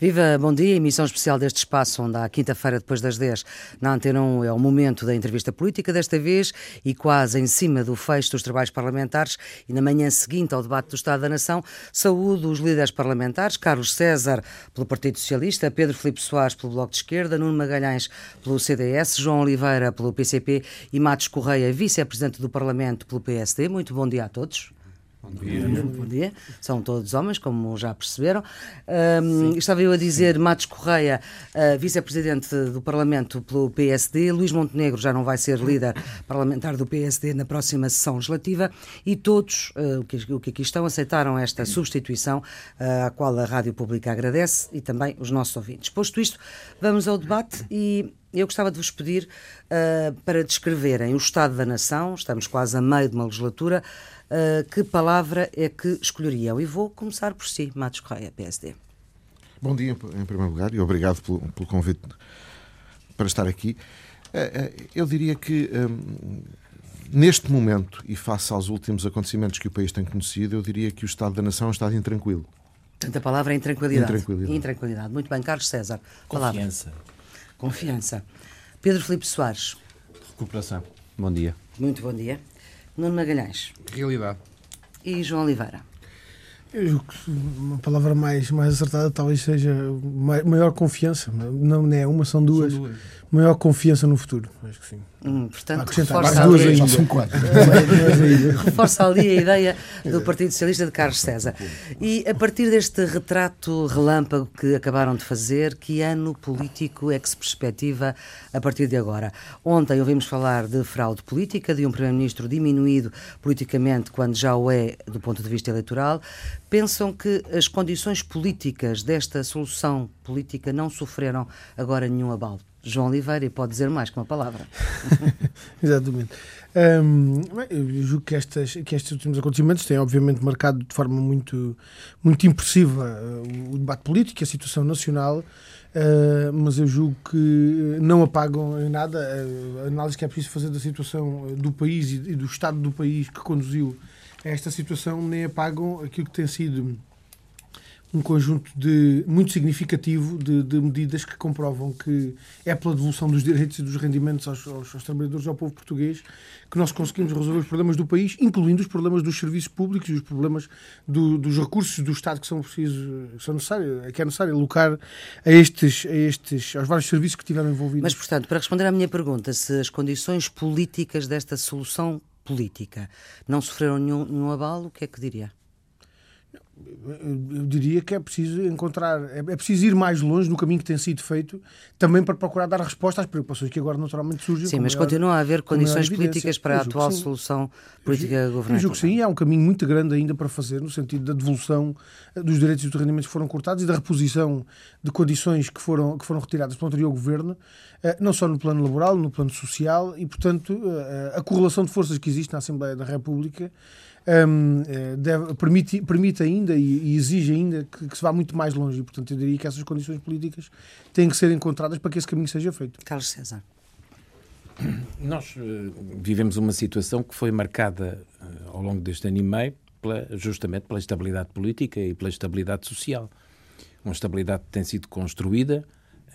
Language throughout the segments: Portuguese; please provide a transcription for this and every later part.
Viva, bom dia. Emissão especial deste espaço, onde à quinta-feira, depois das 10, na Antena 1, é o momento da entrevista política, desta vez, e quase em cima do fecho dos trabalhos parlamentares, e na manhã seguinte ao debate do Estado da Nação, saúdo os líderes parlamentares, Carlos César, pelo Partido Socialista, Pedro Filipe Soares, pelo Bloco de Esquerda, Nuno Magalhães, pelo CDS, João Oliveira, pelo PCP e Matos Correia, vice-presidente do Parlamento, pelo PSD. Muito bom dia a todos. Bom dia. Bom dia. São todos homens, como já perceberam. Um, estava eu a dizer, Sim. Matos Correia, uh, vice-presidente do Parlamento pelo PSD, Luís Montenegro já não vai ser líder parlamentar do PSD na próxima sessão legislativa e todos uh, que, o que aqui estão aceitaram esta substituição, uh, à qual a Rádio Pública agradece e também os nossos ouvintes. Posto isto, vamos ao debate e eu gostava de vos pedir uh, para descreverem o Estado da Nação, estamos quase a meio de uma legislatura, uh, que palavra é que escolheriam? E vou começar por si, Matos Correia, PSD. Bom dia, em primeiro lugar, e obrigado pelo, pelo convite para estar aqui. Uh, eu diria que um, neste momento, e face aos últimos acontecimentos que o país tem conhecido, eu diria que o Estado da Nação é um Estado intranquilo. Portanto, a palavra é intranquilidade. Intranquilidade. Intranquilidade. Muito bem, Carlos César. Palavra. Confiança. Confiança. Pedro Filipe Soares. Recuperação. Bom dia. Muito bom dia. Nuno Magalhães. Realidade. E João Oliveira. Eu julgo que uma palavra mais, mais acertada talvez seja maior confiança. Não é uma, são duas. São duas. Maior confiança no futuro. Acho que sim. Hum, portanto, reforça ali, ainda. São quatro. reforça ali a ideia do Partido Socialista de Carlos César. E a partir deste retrato relâmpago que acabaram de fazer, que ano político é que se perspectiva a partir de agora? Ontem ouvimos falar de fraude política, de um Primeiro-Ministro diminuído politicamente quando já o é do ponto de vista eleitoral. Pensam que as condições políticas desta solução política não sofreram agora nenhum abalo? João Oliveira e pode dizer mais que uma palavra. Exatamente. Eu julgo que, estas, que estes últimos acontecimentos têm, obviamente, marcado de forma muito, muito impressiva uh, o debate político, a situação nacional, uh, mas eu julgo que não apagam em nada a análise que é preciso fazer da situação do país e do estado do país que conduziu esta situação, nem apagam aquilo que tem sido um conjunto de, muito significativo de, de, medidas que comprovam que é pela devolução dos direitos e dos rendimentos aos, aos, aos, trabalhadores ao povo português que nós conseguimos resolver os problemas do país, incluindo os problemas dos serviços públicos e os problemas do, dos recursos do Estado que são precisos, que são necessários, que é necessário alocar a estes, a estes, aos vários serviços que estiveram envolvidos. Mas, portanto, para responder à minha pergunta, se as condições políticas desta solução política não sofreram nenhum, nenhum abalo, o que é que diria? Eu diria que é preciso encontrar, é, é preciso ir mais longe no caminho que tem sido feito, também para procurar dar resposta às preocupações que agora naturalmente surgem. Sim, mas maior, continua a haver condições políticas para a atual solução política governamental. Eu julgo que sim, há um caminho muito grande ainda para fazer, no sentido da devolução eh, dos direitos e dos rendimentos que foram cortados e da reposição de condições que foram, que foram retiradas pelo anterior governo, eh, não só no plano laboral, no plano social, e, portanto, eh, a correlação de forças que existe na Assembleia da República um, eh, deve, permite, permite ainda e, e exige ainda que, que, se vá muito mais longe. E, portanto, eu diria que essas condições políticas têm que ser encontradas para que esse caminho seja feito. Carlos César. Nós uh, vivemos uma situação que foi marcada uh, ao longo deste ano e meio pela, justamente pela estabilidade política e pela estabilidade social. Uma estabilidade que tem sido construída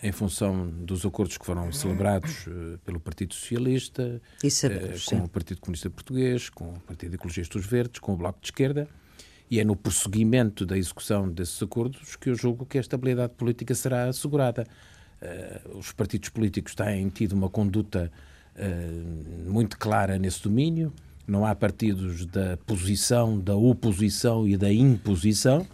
em função dos acordos que foram celebrados uh, pelo Partido Socialista, sabemos, uh, com sim. o Partido Comunista Português, com o Partido Ecologistas Verdes, com o Bloco de Esquerda, e é no prosseguimento da execução desses acordos que eu julgo que a estabilidade política será assegurada. Uh, os partidos políticos têm tido uma conduta muito clara nesse domínio, não há partidos da posição, da oposição e da imposição,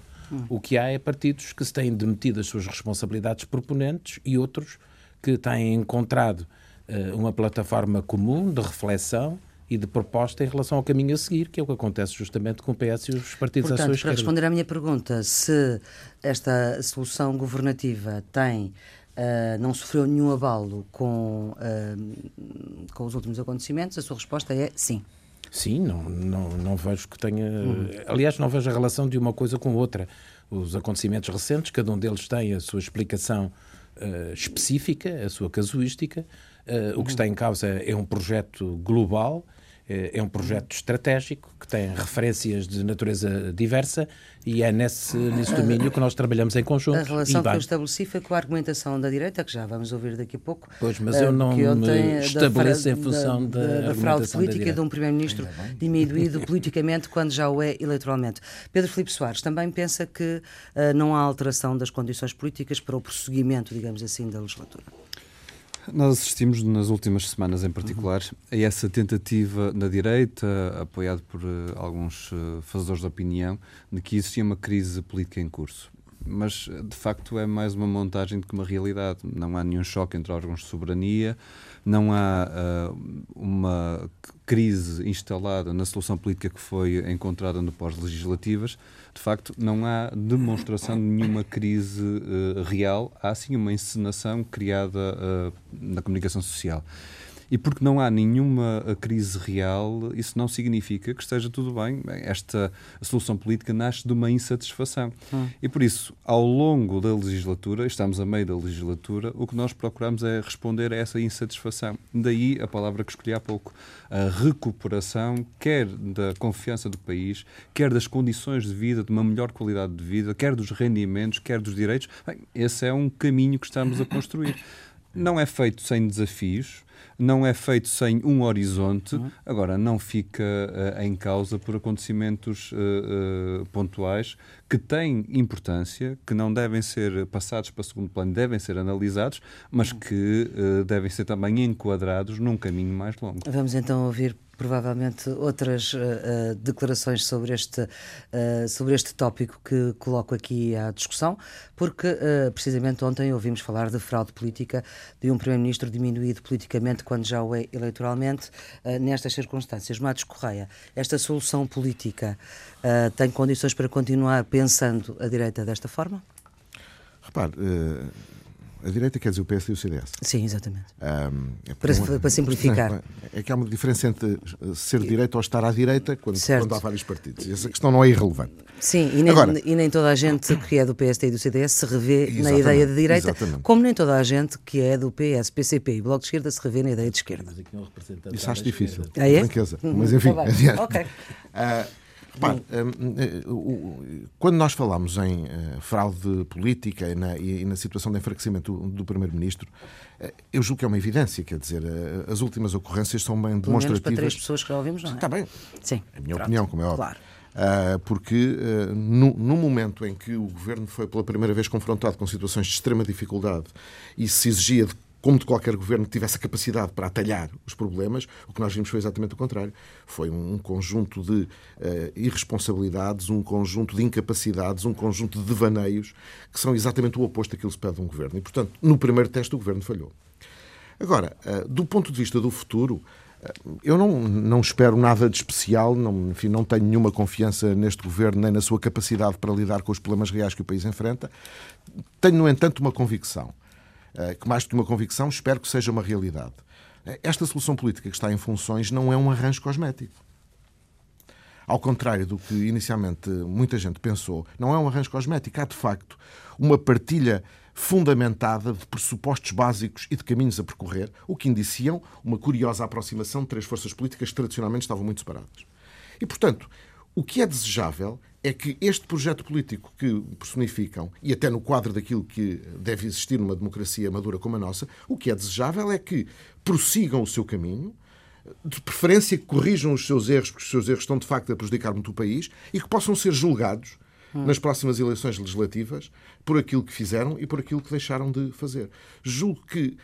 o que há é partidos que se têm demitido as suas responsabilidades proponentes e outros que têm encontrado uh, uma plataforma comum de reflexão e de proposta em relação ao caminho a seguir, que é o que acontece justamente com o PS e os partidos Portanto, à sua esquerda. para responder à minha pergunta, se esta solução governativa tem Uh, não sofreu nenhum abalo com, uh, com os últimos acontecimentos, a sua resposta é sim. Sim, não, não, não vejo que tenha. Hum. Aliás, não vejo a relação de uma coisa com outra. Os acontecimentos recentes, cada um deles tem a sua explicação uh, específica, a sua casuística. Uh, o que está em causa é um projeto global é um projeto estratégico que tem referências de natureza diversa e é nesse, nesse domínio que nós trabalhamos em conjunto. A relação que eu estabeleci foi com a argumentação da direita, que já vamos ouvir daqui a pouco. Pois, mas eu não me estabeleço em função da, da, da fraude política da de um Primeiro-Ministro diminuído politicamente quando já o é eleitoralmente. Pedro Filipe Soares também pensa que uh, não há alteração das condições políticas para o prosseguimento, digamos assim, da legislatura. Nós assistimos nas últimas semanas, em particular, a essa tentativa na direita, apoiado por uh, alguns uh, fazedores de opinião, de que existia uma crise política em curso. Mas, de facto, é mais uma montagem do que uma realidade. Não há nenhum choque entre órgãos de soberania, não há uh, uma crise instalada na solução política que foi encontrada no pós-legislativas de facto, não há demonstração de nenhuma crise uh, real, há sim uma encenação criada uh, na comunicação social. E porque não há nenhuma eh, crise real, isso não significa que esteja tudo bem. Esta solução política nasce de uma insatisfação. Hum. E por isso, ao longo da legislatura, estamos a meio da legislatura, o que nós procuramos é responder a essa insatisfação. Daí a palavra que escolhi há pouco, a recuperação, quer da confiança do país, quer das condições de vida, de uma melhor qualidade de vida, quer dos rendimentos, quer dos direitos. Bem, esse é um caminho que estamos a construir. Não é feito sem desafios, não é feito sem um horizonte, uhum. agora não fica uh, em causa por acontecimentos uh, uh, pontuais que têm importância, que não devem ser passados para segundo plano, devem ser analisados, mas uhum. que devem ser também enquadrados num caminho mais longo. Vamos então ouvir provavelmente outras uh, uh, declarações sobre este, uh, sobre este tópico que coloco aqui à discussão, porque precisamente ontem ouvimos falar de fraude política de um Primeiro-Ministro diminuído politicamente quando já o é eleitoralmente, nestas circunstâncias. Matos Correia, esta solução política tem condições para continuar pensando a direita desta forma? Repare, a direita quer dizer o PS e o CDS. Sim, exatamente. Um, é para, uma, para, simplificar. É que há uma diferença entre ser direita ou estar à direita quando, quando há vários partidos. Essa questão não é irrelevante. Sim, e nem, Agora, e nem toda a gente que é do PSD e do CDS se revê na ideia de direita, exatamente. como nem toda a gente que é do PS, PCP e Bloco de Esquerda se revê na ideia de esquerda. Isso acho difícil. Ah, é? Franqueza. Mas enfim, tá adiante. Ok. Uh, Repare, hum, eh, quando nós falamos em eh, fraude política e na, e na situação de enfraquecimento do, do Primeiro-Ministro, eh, eu julgo que é uma evidência, quer dizer, as últimas ocorrências são bem demonstrativas. Pelo menos para três pessoas que ouvimos, não é? Está bem. Sim. É a minha Pronto. opinião, como é óbvio. Claro. Uh, porque no, no, momento em que o governo foi pela primeira vez confrontado com situações de extrema dificuldade e se exigia de como de qualquer governo que tivesse a capacidade para atalhar os problemas, o que nós vimos foi exatamente o contrário. Foi um conjunto de uh, irresponsabilidades, um conjunto de incapacidades, um conjunto de devaneios que são exatamente o oposto daquilo que se pede de um governo. E, portanto, no primeiro teste o governo falhou. Agora, uh, do ponto de vista do futuro, uh, eu não, não espero nada de especial, não, enfim, não tenho nenhuma confiança neste governo nem na sua capacidade para lidar com os problemas reais que o país enfrenta. Tenho, no entanto, uma convicção eh, que mais do que uma convicção, espero que seja uma realidade. Eh, esta solução política que está em funções não é um arranjo cosmético. Ao contrário do que inicialmente muita gente pensou, não é um arranjo cosmético. Há, de facto, uma partilha fundamentada de pressupostos básicos e de caminhos a percorrer, o que indiciam uma curiosa aproximação de três forças políticas que tradicionalmente estavam muito separadas. E, portanto, o que é desejável é que este projeto político que personificam, e até no quadro daquilo que deve existir numa democracia madura como a nossa, o que é desejável é que prossigam o seu caminho, de preferência que corrijam os seus erros, porque os seus erros estão de facto a prejudicar muito o país, e que possam ser julgados hum. nas próximas eleições legislativas por aquilo que fizeram e por aquilo que deixaram de fazer. Julgo que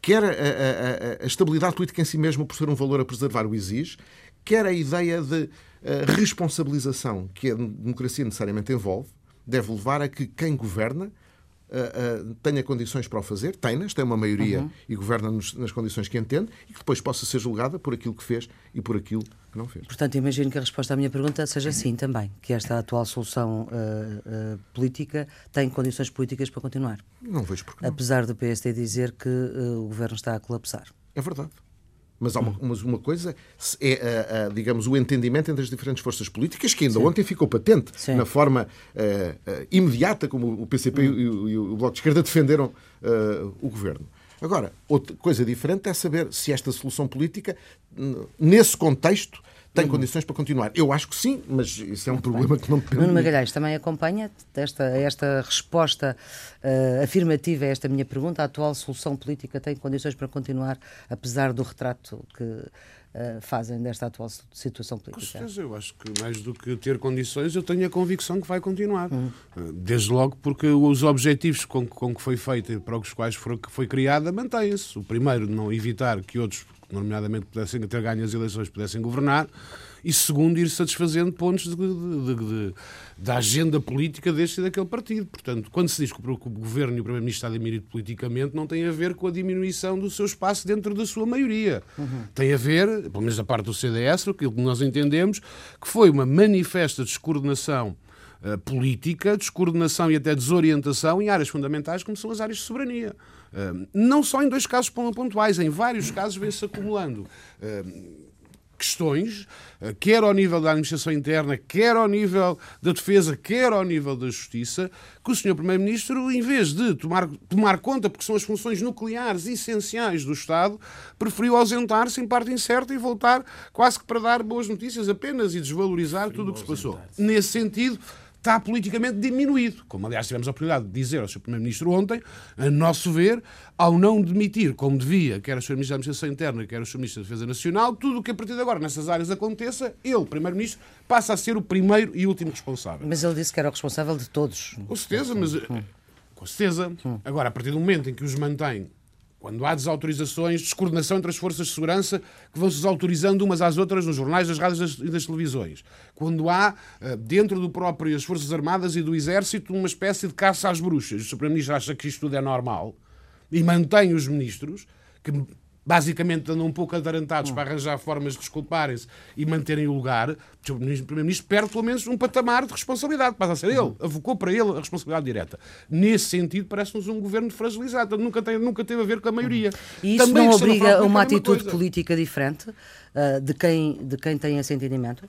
quer a, a, a, a estabilidade política em si mesma, por ser um valor a preservar, o exige, quer a ideia de a responsabilização que a democracia necessariamente envolve deve levar a que quem governa uh, uh, tenha condições para o fazer, tem-nas, tem uma maioria uhum. e governa nas condições que entende e que depois possa ser julgada por aquilo que fez e por aquilo que não fez. Portanto, imagino que a resposta à minha pergunta seja sim também, que esta atual solução uh, política tem condições políticas para continuar. Não vejo porque não. Apesar do PSD dizer que o governo está a colapsar. É verdade. Mas, há uma, mas uma coisa é, digamos, o entendimento entre as diferentes forças políticas, que ainda Sim. ontem ficou patente Sim. na forma uh, imediata como o PCP hum. e, o, e, o, Bloco de Esquerda defenderam uh, o governo. Agora, outra coisa diferente é saber se esta solução política, nesse contexto, tem condições para continuar. Eu acho que sim, mas isso é um problema que não depende. Nuno Magalhães também acompanha esta, esta resposta uh, afirmativa a esta minha pergunta. A atual solução política tem condições para continuar, apesar do retrato que uh, fazem desta atual situação política? Com certeza, eu acho que mais do que ter condições, eu tenho a convicção que vai continuar. Hum. Desde logo porque os objetivos com, com que foi feita e para os quais foi, foi criada mantêm-se. O primeiro, não evitar que outros nomeadamente pudessem ter ganho as eleições, pudessem governar, e segundo, ir satisfazendo pontos de, de, de, da agenda política deste e daquele partido. Portanto, quando se diz que o governo e o primeiro-ministro está diminuído politicamente, não tem a ver com a diminuição do seu espaço dentro da sua maioria. Uhum. Tem a ver, pelo menos da parte do CDS, aquilo que nós entendemos, que foi uma manifesta descoordenação uh, política, descoordenação e até desorientação em áreas fundamentais como são as áreas de soberania. Uh, não só em dois casos pontuais, em vários casos vem-se acumulando. Uh, questões, eh, quer ao nível da administração interna, quer ao nível da defesa, quer ao nível da justiça, que o Sr. Primeiro-Ministro, em vez de tomar, tomar conta, porque são as funções nucleares essenciais do Estado, preferiu ausentar-se em parte incerta e voltar quase que para dar boas notícias apenas e desvalorizar tudo o que se passou. Nesse sentido, está politicamente diminuído. Como, aliás, tivemos a oportunidade de dizer ao Sr. Primeiro-Ministro ontem, a nosso ver, ao não demitir, como devia, quer o Sr. Ministro da Administração Interna, quer o Sr. Ministro da Defesa Nacional, tudo o que a partir de agora nessas áreas aconteça, ele, Primeiro-Ministro, passa a ser o primeiro e último responsável. Mas ele disse que era o responsável de todos. Com certeza, mas. Com certeza. Agora, a partir do momento em que os mantém quando há desautorizações, descoordenação entre as forças de segurança que vão se desautorizando umas às outras nos jornais, nas rádios e nas televisões. Quando há, eh, dentro do próprio as Forças Armadas e do Exército, uma espécie de caça às bruxas. O Primeiro-Ministro acha que isto tudo é normal e mantém os ministros, que basicamente andam um pouco atarantados para arranjar formas de desculparem-se e manterem o lugar, o Primeiro-Ministro perde pelo menos um patamar de responsabilidade. Passa a ser ele, avocou para ele a responsabilidade direta. Nesse sentido, parece-nos um governo fragilizado, nunca, tem, nunca teve a ver com a maioria. E isso Também não obriga a uma atitude política diferente uh, de, quem, de quem tem esse entendimento?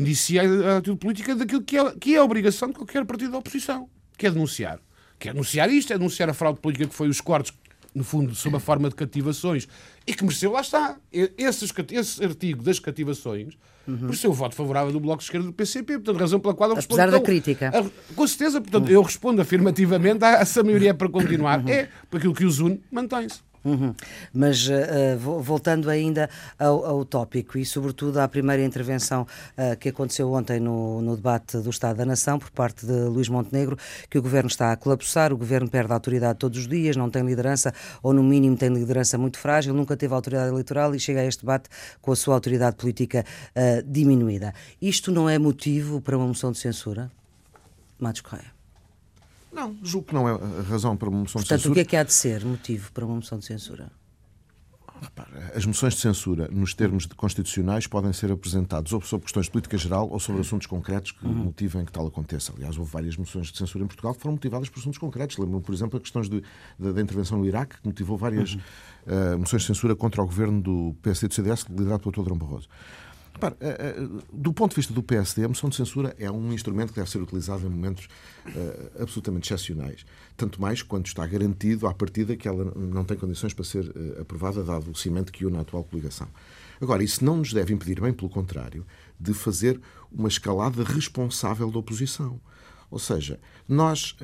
Inicia a atitude política daquilo que é, que é a obrigação de qualquer partido da oposição, que é denunciar. Que é denunciar isto, é denunciar a fraude política que foi os cortes no fundo, sob a forma de cativações, e que mereceu, lá está, esse, esse artigo das cativações, uhum. mereceu o voto favorável do Bloco de Esquerda do PCP, portanto, razão pela qual eu respondo... Apesar da crítica. A, com certeza, portanto, uhum. eu respondo afirmativamente a essa maioria para continuar. Uhum. É, porque aquilo que os une, mantém-se. Uhum. Mas uh, voltando ainda ao, ao, tópico e, sobretudo, à primeira intervenção uh, que aconteceu ontem no, no, debate do Estado da Nação por parte de Luís Montenegro, que o governo está a colapsar, o governo perde a autoridade todos os dias, não tem liderança, ou no mínimo tem liderança muito frágil, nunca teve autoridade eleitoral e chega a este debate com a sua autoridade política uh, diminuída. Isto não é motivo para uma moção de censura? Matos Correia. Não, julgo que não é a razão para uma moção Portanto, de censura. o que é que há de ser motivo para uma moção de censura? As moções de censura, nos termos constitucionais, podem ser apresentadas ou sobre questões de política geral ou sobre assuntos concretos que uhum. motivem que tal aconteça. Aliás, houve várias moções de censura em Portugal que foram motivadas por assuntos concretos. Lembro-me, por exemplo, a questões da intervenção no Iraque, que motivou várias uhum. uh, moções de censura contra o governo do PSD e do CDS, liderado pelo Dr. Barroso. Repare, eh, eh, do ponto de vista do PSD, a moção de censura é um instrumento que deve ser utilizado em momentos uh, absolutamente excepcionais. Tanto mais quando está garantido, à partida, que ela não tem condições para ser aprovada, dado o cimento que une a atual coligação. Agora, isso não nos deve impedir, bem pelo contrário, de fazer uma escalada responsável da oposição. Ou seja, nós,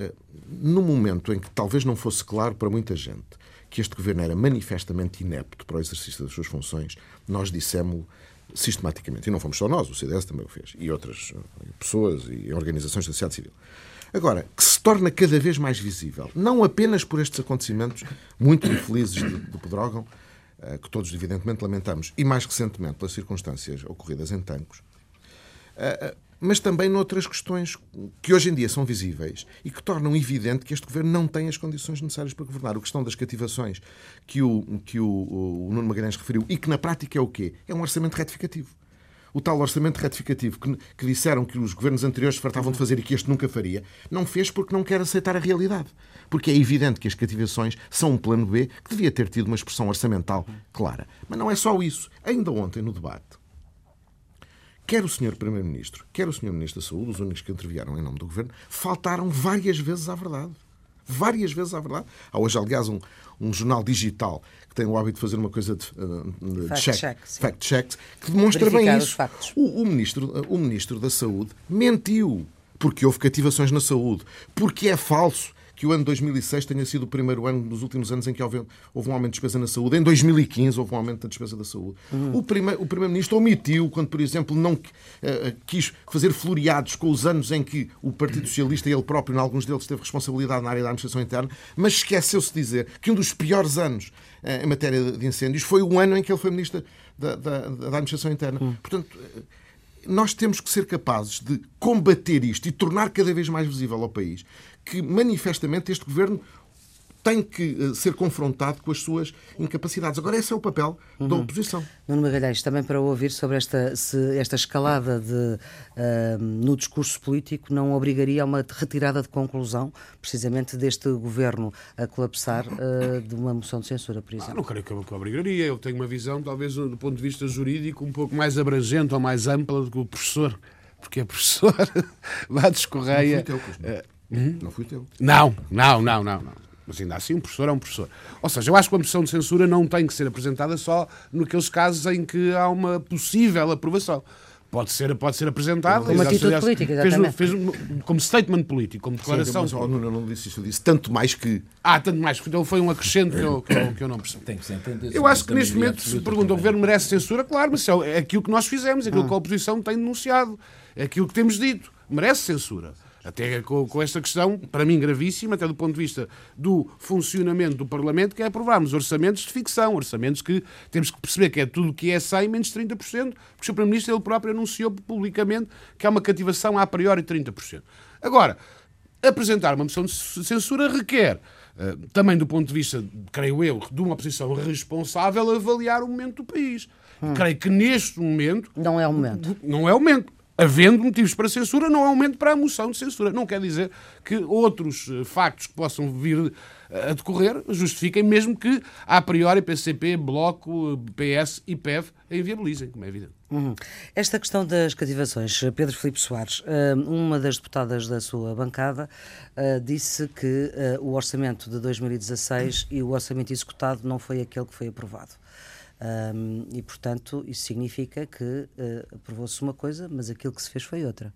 no momento em que talvez não fosse claro para muita gente que este governo era manifestamente inepto para o exercício das suas funções, nós dissemos sistematicamente. E não fomos só nós, o CDS também o fez, e outras eh, pessoas e organizações da sociedade civil. Agora, que se torna cada vez mais visível, não apenas por estes acontecimentos muito infelizes do Pedrógão, eh, que todos evidentemente lamentamos, e mais recentemente pelas circunstâncias ocorridas em Tancos, eh, mas também noutras questões que hoje em dia são visíveis e que tornam evidente que este governo não tem as condições necessárias para governar. A questão das cativações que o, que o, o Nuno Magalhães referiu e que na prática é o quê? É um orçamento retificativo. O tal orçamento retificativo que, que disseram que os governos anteriores fartavam de fazer e que este nunca faria, não fez porque não quer aceitar a realidade. Porque é evidente que as cativações são um plano B que devia ter tido uma expressão orçamental clara. Mas não é só isso. Ainda ontem, no debate, quer o Sr. Primeiro-Ministro, quer o Sr. Ministro da Saúde, os únicos que intervieram em nome do Governo, faltaram várias vezes à verdade. várias vezes à verdade. Há hoje, aliás, um, um jornal digital que tem o hábito de fazer uma coisa de, de fact check, check, fact check, que demonstra Verificar bem isso. O, o ministro, o ministro da Saúde mentiu porque houve cativações na saúde, porque é falso que o ano 2006 tenha sido o primeiro ano dos últimos anos em que houve, houve um aumento de despesa na saúde. Em 2015 houve um aumento da despesa da saúde. O, primeiro, o Primeiro-Ministro omitiu quando, por exemplo, não eh, quis fazer floreados com os anos em que o Partido Socialista e ele próprio, em alguns deles, teve responsabilidade na área da administração interna, mas esqueceu-se de dizer que um dos piores anos eh, em matéria de incêndios foi o ano em que ele foi Ministro da, da, da administração interna. Portanto, eh, nós temos que ser capazes de combater isto e tornar cada vez mais visível ao país que, manifestamente, este governo tem que eh, ser confrontado com as suas incapacidades. Agora, esse é o papel da oposição. Nuno Magalhães, também para ouvir sobre esta, se esta escalada de, ah, no discurso político não obrigaria a uma retirada de conclusão, precisamente deste governo a colapsar, ah, de uma moção de censura, por Ah, exemplo. não creio que eu, que eu obrigaria. Eu tenho uma visão, talvez, do ponto de vista jurídico, um pouco mais abrangente ou mais ampla do que o professor. Porque é professor Matos Correia. Não fui teu, Cosme. Não fui teu. Não, não, não, não, não. Mas ainda assim, um professor é um professor. Ou seja, eu acho que uma moção de censura não tem que ser apresentada só naqueles casos em que há uma possível aprovação. Pode ser, pode ser apresentada. Como atitude aliás, política, fez- exatamente. fez um- como statement político, como declaração. Mas, oh, eu não disse isso. Eu disse tanto mais que. Ah, tanto mais. Então foi um acrescento que eu, que eu, que eu não percebi. Tem que ser entendido. Eu acho que neste momento se pergunta o governo merece censura, claro, mas isso é aquilo que nós fizemos, aquilo que a oposição tem denunciado, é aquilo que temos dito. Merece censura. Até com, com esta questão, para mim gravíssima, até do ponto de vista do funcionamento do Parlamento, que é aprovarmos orçamentos de ficção, orçamentos que temos que perceber que é tudo o que é 100 menos 30%, porque o Sr. Primeiro-Ministro ele próprio anunciou publicamente que há uma cativação a priori de 30%. Agora, apresentar uma moção de censura requer, eh, também do ponto de vista, creio eu, de uma oposição responsável, avaliar o momento do país. Creio que neste momento Não é o momento. não é o momento. Havendo motivos para censura, não é o momento para a moção de censura. Não quer dizer que outros eh, factos que possam vir eh, a decorrer justifiquem, mesmo que, a priori, PCP, Bloco, eh, PS e PEV a inviabilizem, como é evidente. Uhum. Esta questão das cativações, Pedro Filipe Soares, ah, uma das deputadas da sua bancada, disse que o orçamento de 2016 e o orçamento executado não foi aquele que foi aprovado. Ahm, e, portanto, isso significa que ah, aprovou-se uma coisa, mas aquilo que se fez foi outra.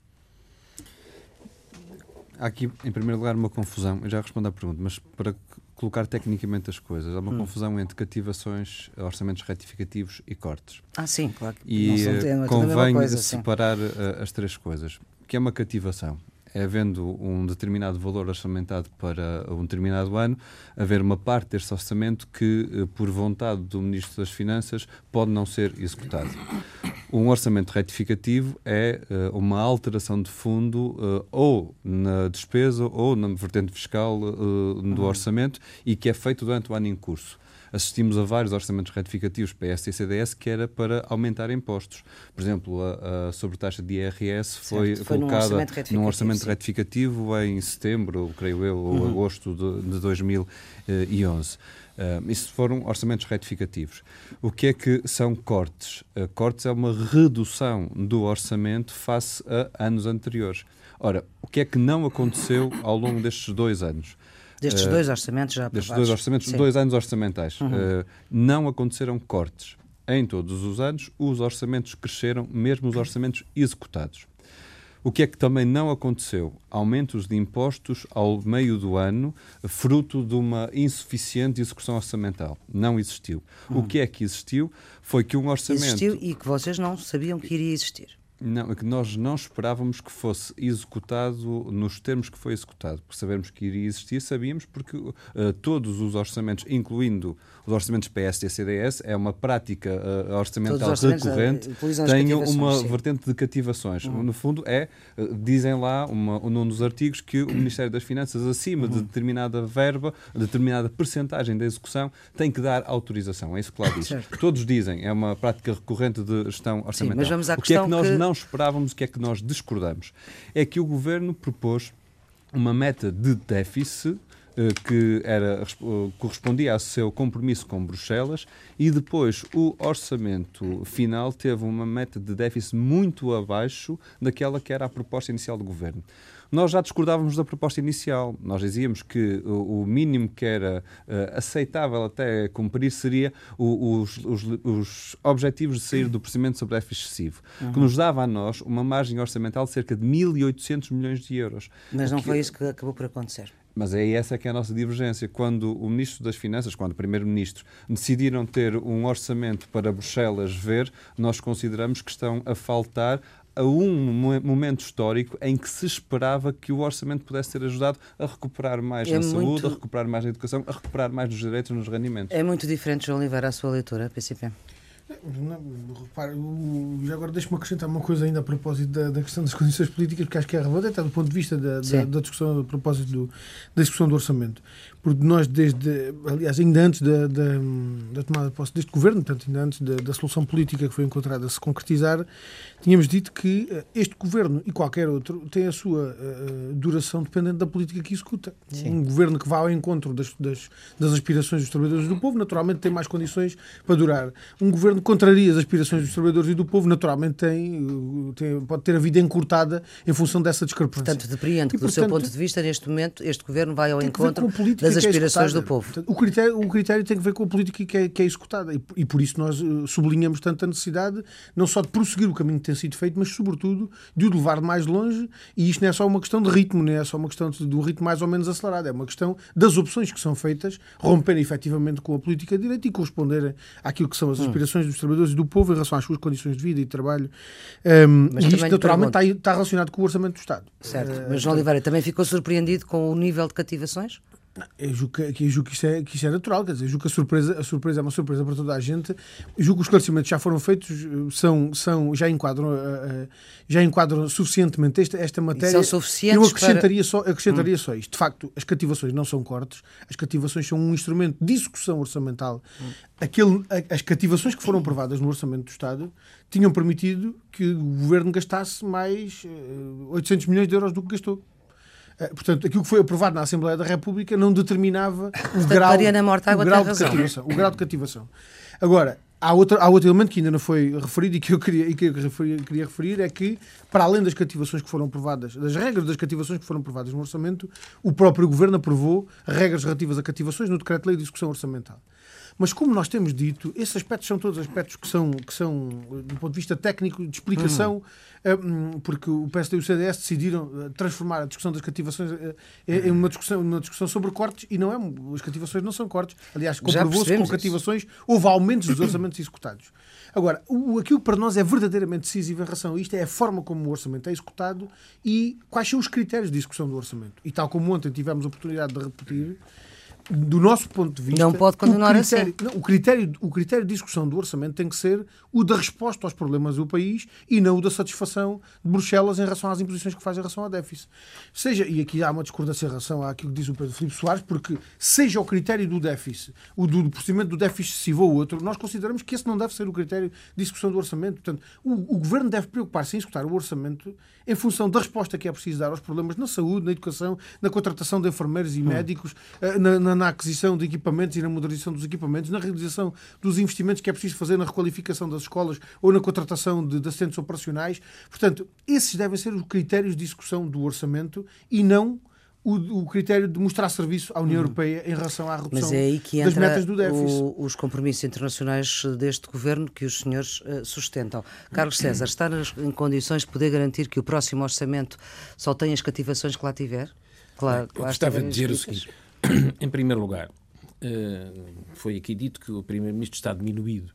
Há aqui, em primeiro lugar, uma confusão. Eu já respondo à pergunta, mas para colocar tecnicamente as coisas, há uma confusão entre cativações, orçamentos retificativos e cortes. Ah, sim, claro. E não são- é mesma convém coisa, sim. separar eh, as três coisas. O que é uma cativação? É havendo um determinado valor orçamentado para um determinado ano, haver uma parte deste orçamento que, eh, por vontade do Ministro das Finanças, pode não ser executado. Um orçamento retificativo é eh, uma alteração de fundo eh, ou na despesa ou na vertente fiscal eh, do orçamento e que é feito durante o ano em curso assistimos a vários orçamentos retificativos PS e CDS que era para aumentar impostos. Por exemplo, a, a sobretaxa de IRS foi, Certo, foi num colocada orçamento retificativo, num orçamento retificativo em setembro, creio eu, ou agosto de, de 2011. Uh, isso foram orçamentos retificativos. O que é que são cortes? Uh, cortes é uma redução do orçamento face a anos anteriores. Ora, o que é que não aconteceu ao longo destes dois anos? Destes Eh, dois orçamentos já destes aprovados. dois orçamentos, Sim. Uhum. dois anos orçamentais, eh, não aconteceram cortes. Em todos os anos, os orçamentos cresceram, mesmo os orçamentos executados. O que é que também não aconteceu? Aumentos de impostos ao meio do ano, fruto de uma insuficiente execução orçamental. Não existiu. O que é que existiu foi que um orçamento. Existiu e que vocês não sabiam que iria existir. Não, é que nós não esperávamos que fosse executado nos termos que foi executado, porque sabemos que iria existir, sabíamos porque eh, todos os orçamentos, incluindo os orçamentos PS e CDS, é uma prática eh, orçamental orçamentos, recorrente, têm uma sim. Uhum. vertente de cativações. No fundo, é, eh, dizem lá, uma, num dos artigos, que o Ministério das Finanças, acima Uhum. de determinada verba, determinada percentagem da execução, tem que dar autorização. É isso que lá diz. Certo. Todos dizem, é uma prática recorrente de gestão orçamental. mas vamos à o que é questão que nós que- não esperávamos, o que é que nós discordamos? É que o Governo propôs uma meta de déficit que era, eh, correspondia ao seu compromisso com Bruxelas e depois o orçamento final teve uma meta de déficit muito abaixo daquela que era a proposta inicial do governo. Nós já discordávamos da proposta inicial. Nós dizíamos que o, mínimo que era uh, aceitável até cumprir seria o, os, os, os, objetivos de sair do procedimento sobre déficit excessivo, uhum. que nos dava a nós uma margem orçamental de cerca de 1.800 milhões de euros. Mas não que... foi isso que acabou por acontecer. Mas é essa que é a nossa divergência. Quando o Ministro das Finanças, quando o Primeiro-Ministro, decidiram ter um orçamento para Bruxelas ver, nós consideramos que estão a faltar a um momento histórico em que se esperava que o orçamento pudesse ser ajudado a recuperar mais é na muito... saúde, a recuperar mais na educação, a recuperar mais nos direitos nos rendimentos. É muito diferente, João Oliveira, a sua leitura, PCP? Já agora deixe-me acrescentar uma coisa ainda a propósito da, da, questão das condições políticas, porque acho que é relevante, até do ponto de vista da, da, da discussão, a propósito do, da discussão do orçamento. Porque nós, desde, aliás, ainda antes da, da, da tomada de posse deste governo, portanto, ainda antes da, da solução política que foi encontrada a se concretizar, tínhamos dito que eh, este governo e qualquer outro tem a sua uh, duração dependente da política que executa. Sim. Um governo que vá ao encontro das, das, das aspirações dos trabalhadores e do povo, naturalmente tem mais condições para durar. Um governo que contraria as aspirações dos trabalhadores e do povo, naturalmente tem, tem pode ter a vida encurtada em função dessa discrepância. Portanto, depreende que, do seu ponto de vista, neste momento, este governo vai ao encontro das é aspirações é do povo. Portanto, o, critério, o critério tem que ver com a política que é, que é executada. E, e, por isso nós sublinhamos tanto a necessidade, não só de prosseguir o caminho tem sido feito, mas, sobretudo, de o levar mais longe. E isto não é só uma questão de ritmo, não é só uma questão de, de um ritmo mais ou menos acelerado, é uma questão das opções que são feitas, romperem efetivamente com a política de direito e corresponderem àquilo que são as hum. aspirações dos trabalhadores e do povo em relação às suas condições de vida e de trabalho. Um, e isto, naturalmente, está, está, relacionado com o orçamento do Estado. Certo. Uh, mas, João Oliveira, também ficou surpreendido com o nível de cativações? Eu julgo que, eu julgo que, isto é, que isto é natural, quer dizer, eu julgo que a surpresa, a surpresa é uma surpresa para toda a gente. Eu julgo que os esclarecimentos já foram feitos, são, são, já, enquadram, uh, já enquadram suficientemente esta, esta matéria. são suficientes eu acrescentaria, para... só, acrescentaria hum. só isto. De facto, as cativações não são cortes, as cativações são um instrumento de execução orçamental. Hum. Aquele, as cativações que foram aprovadas no Orçamento do Estado tinham permitido que o governo gastasse mais uh, 800 milhões de euros do que gastou. Eh, portanto, aquilo que foi aprovado na Assembleia da República não determinava o grau, Morta, o grau de cativação. O grau de cativação. Agora, há outro, há outro elemento que ainda não foi referido e que eu queria, e que eu queria referir, é que, para além das cativações que foram aprovadas, das regras das cativações que foram aprovadas no orçamento, o próprio Governo aprovou regras relativas a cativações no Decreto-Lei de Discussão Orçamental. Mas como nós temos dito, esses aspectos são todos aspectos que são, que são do ponto de vista técnico, de explicação, uhum. porque o PSD e o CDS decidiram eh, transformar a discussão das cativações eh, em uma discussão, uma discussão sobre cortes e não é, as cativações não são cortes. Aliás, comprovou-se com cativações houve aumentos dos orçamentos executados. Agora, o, aquilo que para nós é verdadeiramente decisivo em relação a isto é a forma como o orçamento é executado e quais são os critérios de execução do orçamento. E tal como ontem tivemos a oportunidade de repetir, do nosso ponto de vista. Não pode continuar o critério, assim. Não, o, critério, o critério de discussão do orçamento tem que ser o da resposta aos problemas do país e não o da satisfação de Bruxelas em relação às imposições que faz em relação ao déficit. Seja, e aqui há uma discordância em relação àquilo que diz o Pedro Filipe Soares, porque seja o critério do déficit, o do, do procedimento do déficit excessivo ou outro, nós consideramos que esse não deve ser o critério de discussão do orçamento. Portanto, o, o governo deve preocupar-se em executar o orçamento em função da resposta que é preciso dar aos problemas na saúde, na educação, na contratação de enfermeiros e hum. médicos, eh, na, na, na aquisição de equipamentos e na modernização dos equipamentos, na realização dos investimentos que é preciso fazer na requalificação das escolas ou na contratação de, de assistentes operacionais. Portanto, esses devem ser os critérios de execução do orçamento e não o, o, critério de mostrar serviço à União uhum. Europeia em relação à redução Mas é aí que das metas do déficit. O, os compromissos internacionais deste governo que os senhores uh, sustentam. Carlos César, está nas, em condições de poder garantir que o próximo orçamento só tenha as cativações que lá tiver? Claro, Eu gostava de dizer o seguinte: em primeiro lugar, uh, foi aqui dito que o Primeiro-Ministro está diminuído.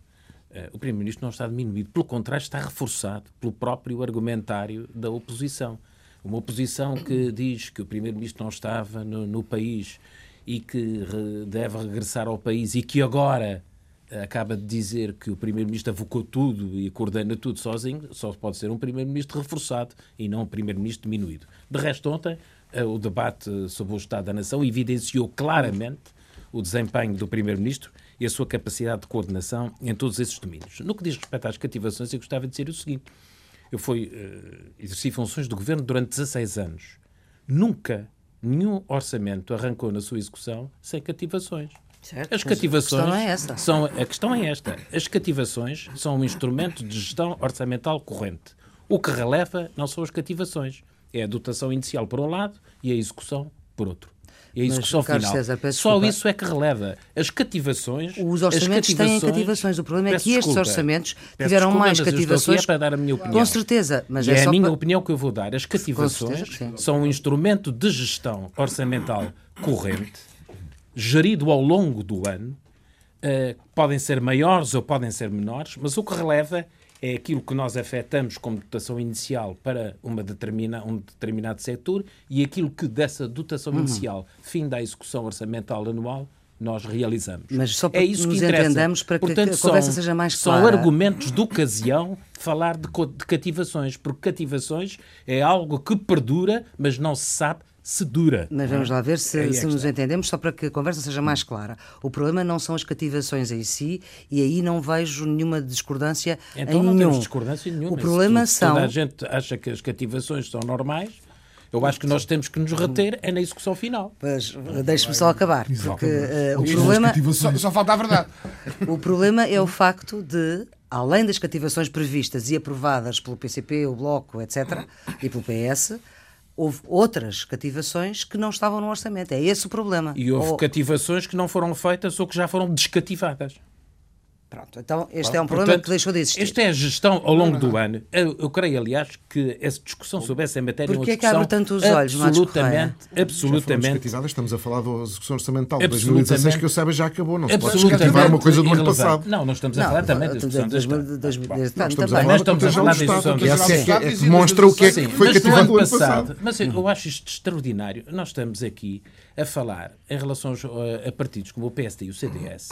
Uh, o Primeiro-Ministro não está diminuído, pelo contrário, está reforçado pelo próprio argumentário da oposição. Uma oposição que diz que o Primeiro-Ministro não estava no, no país e que deve regressar ao país e que agora acaba de dizer que o Primeiro-Ministro avocou tudo e coordena tudo sozinho, só pode ser um Primeiro-Ministro reforçado e não um Primeiro-Ministro diminuído. De resto, ontem eh, o debate sobre o Estado da Nação evidenciou claramente o desempenho do Primeiro-Ministro e a sua capacidade de coordenação em todos esses domínios. No que diz respeito às cativações, eu gostava de dizer o seguinte: eu fui uh, exerci funções de governo durante 16 anos. Nunca, nenhum orçamento arrancou na sua execução sem cativações. Certo, As cativações A questão é essa. são a questão é esta. As cativações são um instrumento de gestão orçamental corrente. O que releva não são as cativações, é a dotação inicial por um lado e a execução por outro. E a Mas, execução Carlos final. César, Só isso é que releva. As cativações. Os orçamentos têm cativações. O problema é que estes desculpa. orçamentos tiveram desculpa, mais mas cativações. é para dar a minha opinião. Com certeza, mas e é, é só a minha para- opinião que eu vou dar. As cativações certeza são um instrumento de gestão orçamental corrente, gerido ao longo do ano. eh, podem ser maiores ou podem ser menores, mas o que releva é aquilo que nós afetamos como dotação inicial para uma determina, um determinado setor e aquilo que dessa dotação Uhum. inicial, fim da execução orçamental anual, nós realizamos. Mas só para é que isso nos que interessa. entendamos, para que Portanto, a conversa são, seja mais São clara. argumentos de ocasião falar de, de cativações, porque cativações é algo que perdura, mas não se sabe se dura. Mas vamos lá ver se, é se nos entendemos, só para que a conversa seja mais clara. O problema não são as cativações em si, e aí não vejo nenhuma discordância Então em não nenhum. temos discordância nenhuma. O problema se tu- são. Toda a gente acha que as cativações são normais. Eu acho que nós temos que nos reter é na execução final. Pois, deixe-me só acabar, porque eh, o, Isso, problema, Só, só falta a verdade. o problema é o facto de, além das cativações previstas e aprovadas pelo PCP, o Bloco, etc., e pelo PS, houve outras cativações que não estavam no orçamento. É esse o problema. E houve Ou- cativações que não foram feitas ou que já foram descativadas. Pronto, então este é um problema Portanto, que deixou de existir. Esta é a gestão ao longo do ano. Eu, eu creio, aliás, que essa discussão sobre essa matéria Porquê é é que abre tanto os olhos, absolutamente, absolutamente estamos a falar da execução orçamental de Absolutamente. 2016 que eu saiba já acabou. Não se pode descativar uma coisa do ano passado. Não, não estamos a Não, falar também da a- deste das- ano. deste ano Nós estamos a falar do da execução é que- é que Sim, mostra o que é que foi cativado ano no ano passado, mas eu acho isto extraordinário. Nós estamos aqui a falar em relação a, a partidos como o PSD e o CDS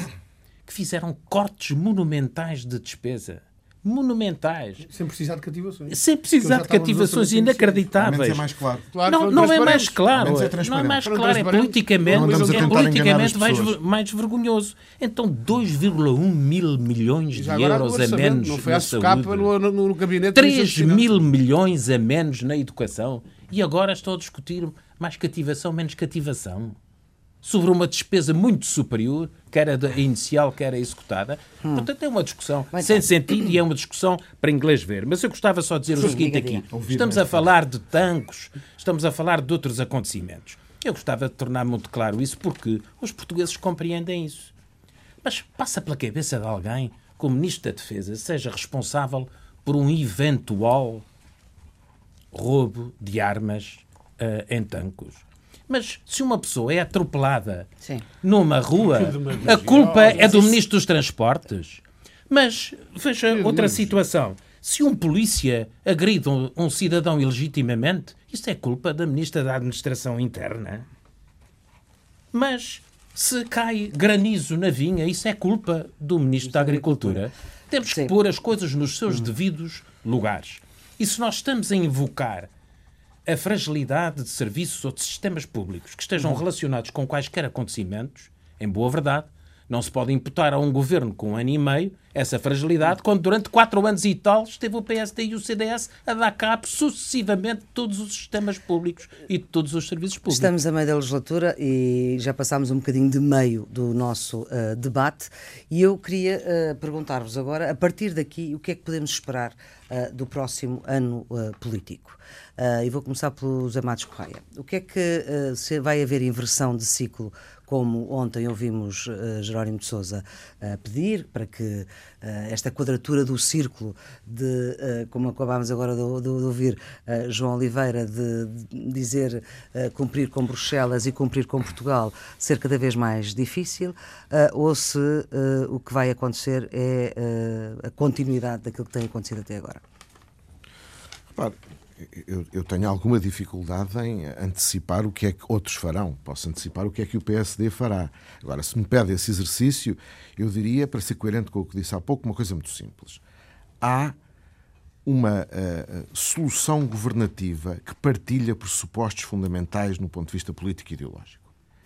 que fizeram cortes monumentais de despesa. Monumentais. Sem precisar de cativações. Sem precisar de cativações inacreditáveis. É mais claro. Claro, não, não é mais claro. É não é mais claro, é transparentes. politicamente, é politicamente mais, mais vergonhoso. Então, 2,1 mil milhões de euros a menos Não foi na saúde. no, no, no gabinete. 3 mil milhões a menos na educação e agora estão a discutir mais cativação, menos cativação. Sobre uma despesa muito superior, quer a da- inicial, quer a executada. Hum. Portanto, é uma discussão sem sentido e é uma discussão para inglês ver. Mas eu gostava só de dizer o seguinte diga, aqui. Estamos a falar de tancos, estamos a falar de outros acontecimentos. Eu gostava de tornar muito claro isso porque os portugueses compreendem isso. Mas passa pela cabeça de alguém que o Ministro da Defesa seja responsável por um eventual roubo de armas eh, em tancos. Mas se uma pessoa é atropelada Sim. numa rua, a culpa é do Ministro dos Transportes. Mas veja outra situação. Se um polícia agride um, um cidadão ilegitimamente, isso é culpa da Ministra da Administração Interna. Mas se cai granizo na vinha, isso é culpa do Ministro da Agricultura. Temos que pôr as coisas nos seus devidos lugares. E se nós estamos a invocar a fragilidade de serviços ou de sistemas públicos que estejam relacionados com quaisquer acontecimentos, em boa verdade, não se pode imputar a um governo com um ano e meio essa fragilidade, quando durante quatro anos e tal esteve o PSD e o CDS a dar cabo sucessivamente de todos os sistemas públicos e de todos os serviços públicos. Estamos a meio da legislatura e já passámos um bocadinho de meio do nosso eh, debate e eu queria eh, perguntar-vos agora, a partir daqui, o que é que podemos esperar eh, do próximo ano político? E vou começar pelo José Matos Correia. O que é que se vai haver inversão de ciclo, como ontem ouvimos eh, Jerónimo de Sousa eh, pedir, para que eh, esta quadratura do círculo de, como acabámos agora de, de- de ouvir João Oliveira, de, de dizer cumprir com Bruxelas e cumprir com Portugal ser cada vez mais difícil, ou se o que vai acontecer é a continuidade daquilo que tem acontecido até agora. Repare, eu, eu tenho alguma dificuldade em antecipar o que é que outros farão. Posso antecipar o que é que o PSD fará. Agora, se me pede esse exercício, eu diria, para ser coerente com o que disse há pouco, uma coisa muito simples. Há uma eh, solução governativa que partilha pressupostos fundamentais no ponto de vista político e ideológico.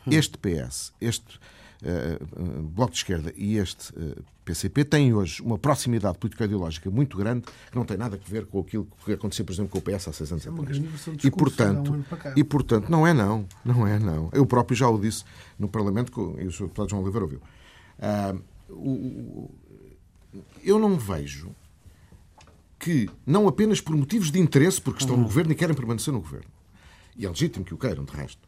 Este PS, este uh, Bloco de Esquerda e este uh, PCP têm hoje uma proximidade político-ideológica muito grande que não tem nada a ver com aquilo que aconteceu, por exemplo, com o PS há seis anos é atrás. E portanto, um e portanto, não é não, não é não. Eu próprio já o disse no Parlamento e o Sr. deputado João Oliveira ouviu. Uh, o, eu não vejo que, não apenas por motivos de interesse, porque estão no uhum. governo e querem permanecer no governo, e é legítimo que o queiram, de resto,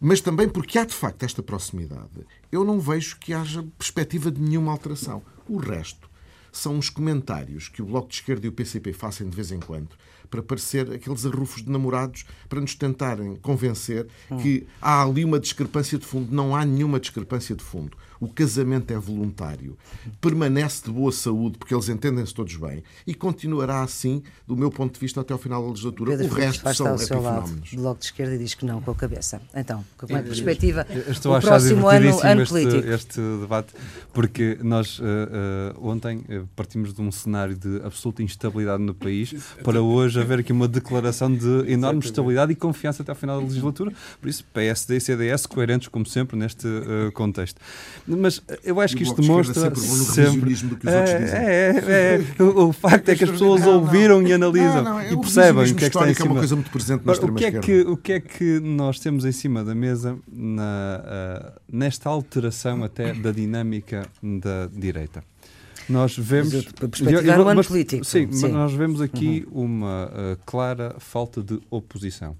mas também porque há de facto esta proximidade, eu não vejo que haja perspectiva de nenhuma alteração. O resto são os comentários que o Bloco de Esquerda e o PCP fazem de vez em quando para parecer aqueles arrufos de namorados para nos tentarem convencer que há ali uma discrepância de fundo. Não há nenhuma discrepância de fundo o casamento é voluntário, permanece de boa saúde, porque eles entendem-se todos bem, e continuará assim, do meu ponto de vista, até ao final da legislatura. Pedro o resto são ao seu lado, do Bloco de Esquerda diz que não com a cabeça. Então, com a perspectiva, estou o próximo ano, ano este, político. este debate, porque nós uh, uh, ontem uh, partimos de um cenário de absoluta instabilidade no país para hoje haver aqui uma declaração de enorme estabilidade e confiança até ao final da legislatura. Por isso, PSD e CDS coerentes, como sempre, neste contexto. Mas eu acho que isto demonstra. Sempre, é, dizem. É, é, o, o facto é que as pessoas não, ouviram não. e analisam não, é e percebem o que é que está em cima. É uma coisa muito presente na o que é que O que é que nós temos em cima da mesa na, uh, nesta alteração até da dinâmica da direita? Nós vemos. Perspectivar o ano político. Sim, sim, nós vemos aqui uhum. uma uh, clara falta de oposição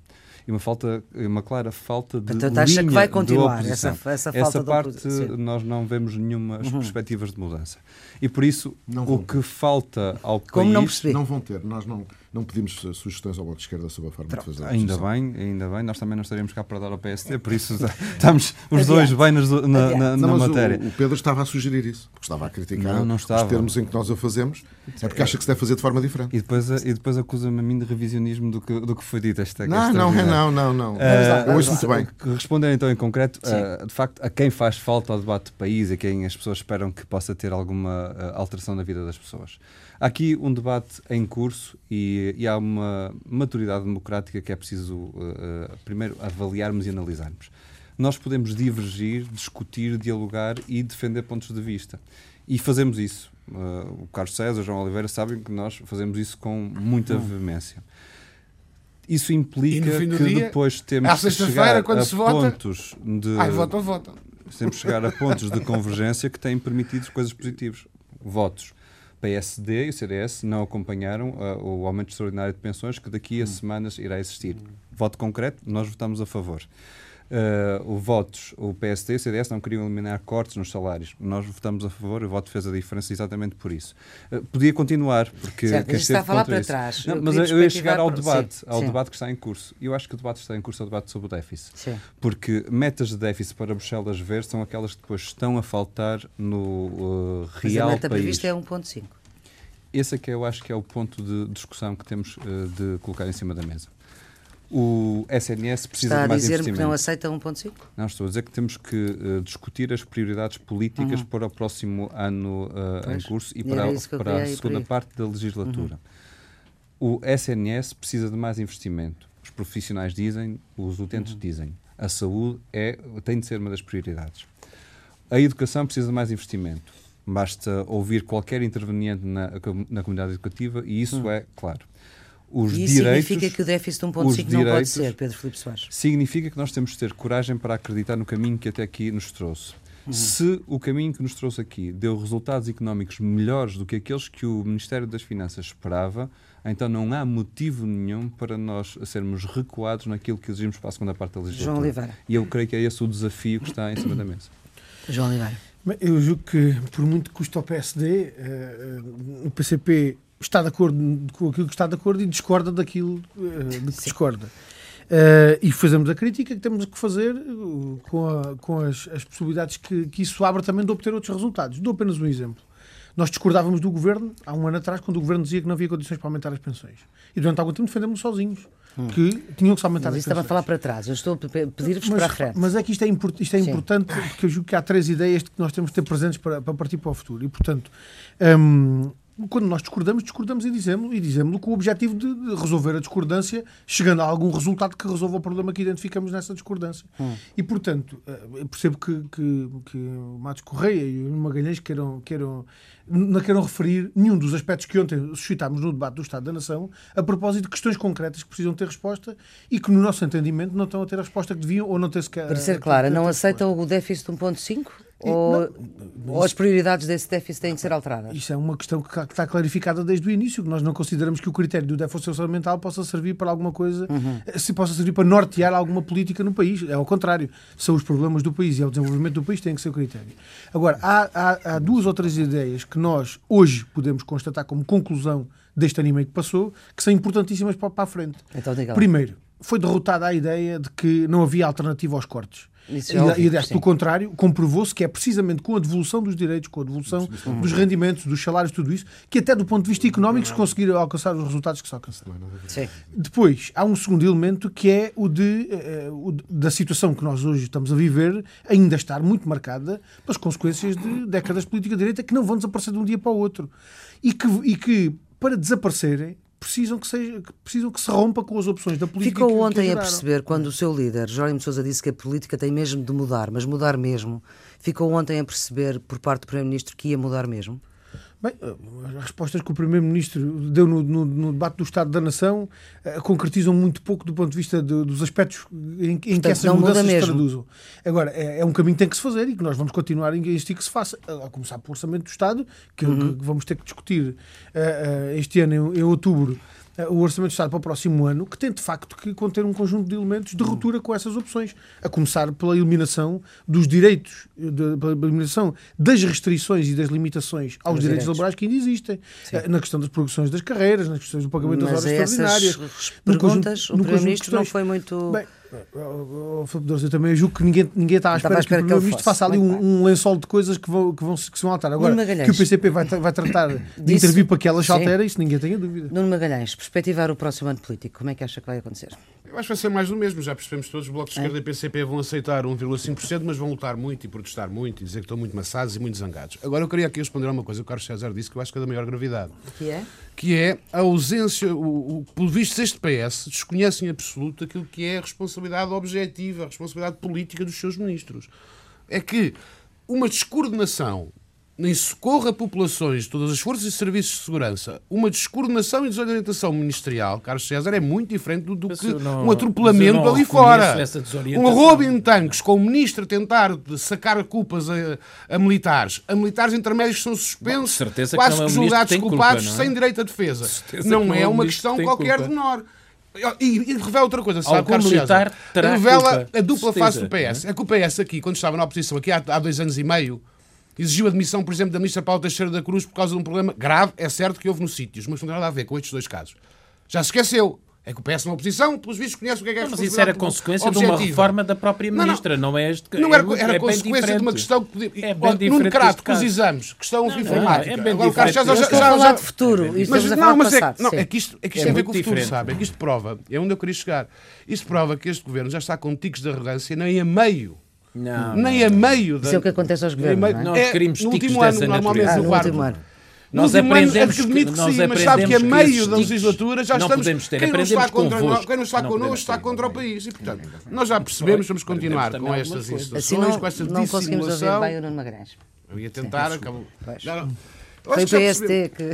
e uma falta, uma clara falta de Portanto, acha que vai continuar essa, essa falta essa parte nós não vemos nenhuma uhum. perspectivas de mudança. E por isso o que falta ao Como país não, não vão ter. Nós não não pedimos sugestões ao Bloco de Esquerda sobre a forma Pronto. de fazer a Ainda bem, ainda bem. Nós também não estaríamos cá para dar ao PSD, por isso estamos os dois bem nas, na, na, não, na matéria. O, o, Pedro estava a sugerir isso, porque estava a criticar não, não estava. os termos em que nós o fazemos, é porque acha que se deve fazer de forma diferente. E depois, e depois acusa-me a mim de revisionismo do que, do que foi dito esta Não, não, é não, não, não. Uh, ouço muito bem. Respondendo então em concreto, uh, de facto, a quem faz falta ao debate do país, a quem as pessoas esperam que possa ter alguma uh, alteração na vida das pessoas. Há aqui um debate em curso e, e há uma maturidade democrática que é preciso uh, primeiro avaliarmos e analisarmos. Nós podemos divergir, discutir, dialogar e defender pontos de vista. E fazemos isso. O Carlos César, o João Oliveira sabem que nós fazemos isso com muita hum. Isso implica que dia, depois temos que chegar a pontos de... Ai, votam, votam. Temos que chegar a pontos de convergência que têm permitido coisas positivas. Votos PSD e o CDS não acompanharam uh, o aumento extraordinário de pensões que daqui a hum. semanas irá existir. Voto concreto, nós votamos a favor. Uh, o votos, o PSD e o CDS não queriam eliminar cortes nos salários. Nós votamos a favor, o voto fez a diferença exatamente por isso. Uh, podia continuar, porque certo, está a falar para isso. trás. Não, mas eu ia chegar ao debate, sim, ao sim. debate que está em curso. Eu acho que o debate que está em curso é o debate sobre o déficit. Sim. Porque metas de déficit para Bruxelas ver são aquelas que depois estão a faltar no uh, real mas a meta país. prevista é 1.5. Esse é que eu acho que é o ponto de discussão que temos uh, de colocar em cima da mesa o SNS precisa Está de mais investimento. Está a dizer que não aceita 1.5? Não, estou a dizer que temos que uh, discutir as prioridades políticas uhum. para o próximo ano uh, em curso e para, para a segunda parte da legislatura. Uhum. O SNS precisa de mais investimento. Os profissionais dizem, os utentes uhum. dizem. A saúde é, tem de ser uma das prioridades. A educação precisa de mais investimento. Basta ouvir qualquer interveniente na, na comunidade educativa e isso uhum. é claro os e isso direitos. significa que o déficit de 1,5 não pode ser, Pedro Filipe Soares? Significa que nós temos de ter coragem para acreditar no caminho que até aqui nos trouxe. Uhum. Se o caminho que nos trouxe aqui deu resultados económicos melhores do que aqueles que o Ministério das Finanças esperava, então não há motivo nenhum para nós sermos recuados naquilo que exigimos para a segunda parte da legislatura. João Oliveira. E eu creio que é esse o desafio que está em cima da mesa. João Oliveira. Eu julgo que, por muito que custe ao PSD, uh, uh, o PCP está de acordo com aquilo que está de acordo e discorda daquilo uh, de que Sim. discorda. Uh, e fazemos a crítica que temos que fazer uh, com, a, com as, as, possibilidades que, que, isso abre também de obter outros resultados. Dou apenas um exemplo. Nós discordávamos do governo há um ano atrás, quando o governo dizia que não havia condições para aumentar as pensões. E durante algum tempo defendemos sozinhos hum. que tinham que se aumentar mas as pensões. estava a falar para trás, eu estou a pedir-vos para a frente. Mas é que isto é, import, isto é importante porque eu julgo que há três ideias que nós temos de ter presentes para, para partir para o futuro. E, portanto, hum, quando nós discordamos, discordamos e dizemos e dizemos com o objetivo de resolver a discordância, chegando a algum resultado que resolva o problema que identificamos nessa discordância. Hum. E, portanto, eh, percebo que, que, que o Matos Correia e o Magalhães queiram, queiram, não queiram referir nenhum dos aspectos que ontem suscitámos no debate do Estado da Nação a propósito de questões concretas que precisam ter resposta e que, no nosso entendimento, não estão a ter a resposta que deviam ou não ter sequer. Para ser clara, não aceitam o déficit de 1,5? Ou, ou, as prioridades desse déficit têm que ser alteradas? Isso é uma questão que está clarificada desde o início, que nós não consideramos que o critério do déficit orçamental possa servir para alguma coisa, uhum. se possa servir para nortear alguma política no país. É ao contrário. São os problemas do país e é o desenvolvimento do país que tem que ser o critério. Agora, há, há, há duas ou três ideias que nós hoje podemos constatar como conclusão deste ano e meio que passou, que são importantíssimas para, para a frente. Então, Primeiro, foi derrotada a ideia de que não havia alternativa aos cortes. Isso e, ouvi, e pelo contrário, comprovou-se que é precisamente com a devolução dos direitos, com a devolução dos rendimentos, dos salários, tudo isso, que até do ponto de vista económico se conseguiram alcançar os resultados que se alcançaram. Sim. Depois, há um segundo elemento que é o, de, uh, o da situação que nós hoje estamos a viver ainda estar muito marcada pelas consequências de décadas de política direita que não vão desaparecer de um dia para o outro. E que, e que para desaparecerem, precisam que, seja, precisam que se rompa com as opções da política. Ficou ontem a perceber, quando o seu líder, Jerónimo Sousa, disse que a política tem mesmo de mudar, mas mudar mesmo, ficou ontem a perceber, por parte do Primeiro-Ministro, que ia mudar mesmo? Bem, as respostas que o Primeiro-Ministro deu no, no, no, debate do Estado da Nação uh, concretizam muito pouco do ponto de vista de, dos aspectos em, em Portanto, que essas mudanças se traduzam. Agora, é, é, um caminho que tem que se fazer e que nós vamos continuar a insistir que se faça, a começar pelo Orçamento do Estado, que, uhum. que vamos ter que discutir uh, uh, este ano, em, em outubro, eh, o Orçamento de Estado para o próximo ano, que tem de facto que conter um conjunto de elementos de ruptura com essas opções, a começar pela eliminação dos direitos, de, pela eliminação das restrições e das limitações aos direitos, direitos, laborais que ainda existem, Sim. Eh, na questão das progressões das carreiras, nas questões do pagamento Mas das horas extraordinárias. Perguntas, conjunto, o Primeiro-Ministro não foi muito. Bem, Oh, eu também julgo que ninguém, ninguém está à espera, espera que, que o Primeiro-Ministro faça ali um, um, lençol de coisas que vão, que vão, que se vão alterar. Agora, que o PCP vai, vai tratar de intervir para que ela se altere, isso ninguém tenha dúvida. Nuno Magalhães, perspectivar o próximo ano político, como é que acha que vai acontecer? Eu acho que vai ser mais do mesmo, já percebemos todos, os blocos de esquerda é? e PCP vão aceitar 1,5%, mas vão lutar muito e protestar muito e dizer que estão muito maçados e muito zangados. Agora eu queria aqui responder a uma coisa que o Carlos César disse que eu acho que é da maior gravidade. Que é? Que é a ausência, o, o, pelo visto este PS desconhece em absoluto aquilo que é a responsabilidade objetiva, a responsabilidade política dos seus ministros. É que uma descoordenação nem socorro a populações de todas as forças e serviços de segurança, uma descoordenação e desorientação ministerial, Carlos César, é muito diferente do, do que não, um atropelamento ali fora. Um roubo em tanques com o ministro a tentar sacar culpas a, a militares, a militares intermédios que são suspensos, Bom, quase que, é julgados culpados culpa, é? sem direito à defesa. Não, não é, é uma questão qualquer culpa. menor. E, e, revela outra coisa, sabe, Algum Carlos César? Revela culpa, a dupla face do PS. É? é que o PS aqui, quando estava na oposição, aqui há, há dois anos e meio, exigiu a demissão, por exemplo, da ministra Paula Teixeira da Cruz por causa de um problema grave, é certo que houve nos sítios, mas não tem nada a ver com estes dois casos. Já se esqueceu. É que o PS na oposição, pelos vistos, conhece o que é que é Mas isso era consequência objetiva. de uma reforma da própria ministra, não, não, não é este Não era, era é consequência de uma questão que podia. É bem diferente. Num crato com os exames, questão não, informática. Não, é bem Agora, diferente. Já, já, já, já, falar de futuro. É mas, não, mas é, não, é que isto, é que isto é tem a ver com o futuro, sabe? É que isto prova, é onde eu queria chegar. Isto prova que este governo já está com ticos de arrogância nem a meio não, nem a meio. Isso é o que acontece aos governos. Meio, não é? Nós queríamos no último ano, normalmente, ah, no último ano. Nós aprendemos que, que nós sim, mas sabe que a meio da legislatura já estamos. Ter, quem, não está contra nós, quem não está connosco está contra o país. E, portanto, nós já percebemos, vamos continuar com estas instituições, assim com esta dissimulação. Não conseguimos ouvir bem o Nuno Magalhães. Eu ia tentar, acabou. Foi o PSD que.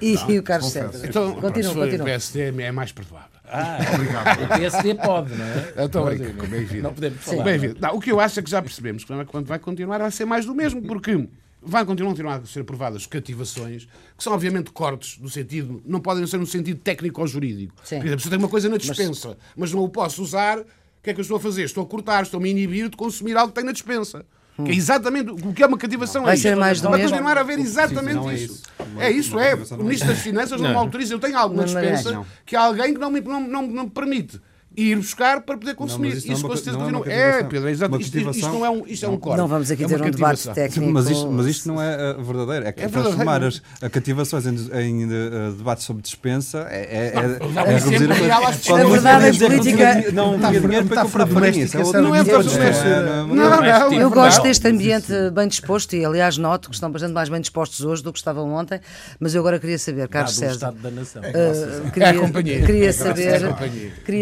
E o Carlos César. Então, continua, continua. O PSD é mais perdoável. Ah, obrigado. O PSD pode, não é? Estou brincando, bem-vindo. Não podemos falar. Bem-vindo. O que eu acho é que já percebemos que quando vai continuar vai ser mais do mesmo, porque vai continuar, continuar a ser aprovadas cativações, que são obviamente cortes no sentido, não podem ser no sentido técnico ou jurídico. Sim. Por exemplo, se eu tenho uma coisa na dispensa, mas... mas não o posso usar, o que é que eu estou a fazer? Estou a cortar, estou a me inibir de consumir algo que tem na dispensa. Que é exatamente o que é uma cativação. Vai é ser mais do Vai mesmo. continuar a haver exatamente é isso. É isso, é. O Ministro das Finanças não me autoriza. Eu tenho alguma dispensa que há alguém que não me, não, não, não me permite e ir buscar para poder consumir. isso não é isso com co- certeza não é. É. Pedro, é exato. Uma Isto, isto não é um, isto é um corte. Não vamos aqui é ter um debate técnico. Mas, isto, mas isto não é uh, verdadeiro. É que É transformar as, a cativações em, em uh, debates sobre dispensa é, é, é, é reduzir a verdade, a não política- não tinha dinheiro para comprar farinha. Não é para É, Não, não, Eu não. gosto deste ambiente bem disposto e, aliás, noto que estão bastante mais bem dispostos hoje do que estavam ontem. Mas eu agora queria saber, Carlos César. estado da nação. Uh, queria, É a companhia. queria É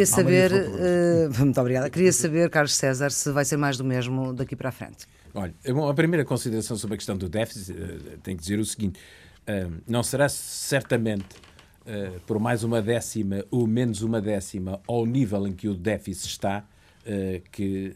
saber, saber, uh, muito obrigada. Queria saber, Carlos César, se vai ser mais do mesmo daqui para a frente. Olha, bom, a primeira consideração sobre a questão do déficit, eh, tenho que dizer o seguinte: eh, não será certamente eh, por mais uma décima ou menos uma décima ao nível em que o déficit está que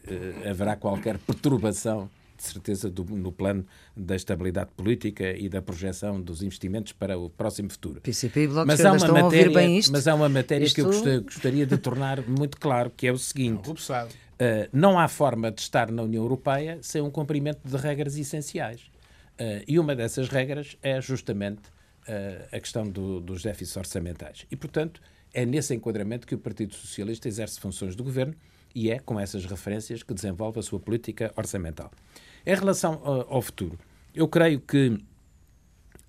haverá qualquer perturbação, de certeza, do- no plano da estabilidade política e da projeção dos investimentos para o próximo futuro. PCP e Bloco de Mas há, uma estão a ouvir matéria, bem isto? mas há uma matéria que eu Isto- gostaria, de tornar muito claro, que é o seguinte. Passar. Uh, não há forma de estar na União Europeia sem um cumprimento de regras essenciais. Uh, e uma dessas regras é justamente uh, a questão do- dos déficits orçamentais. E, portanto, é nesse enquadramento que o Partido Socialista exerce funções de governo e é com essas referências que desenvolve a sua política orçamental. Em relação uh, ao futuro, eu creio que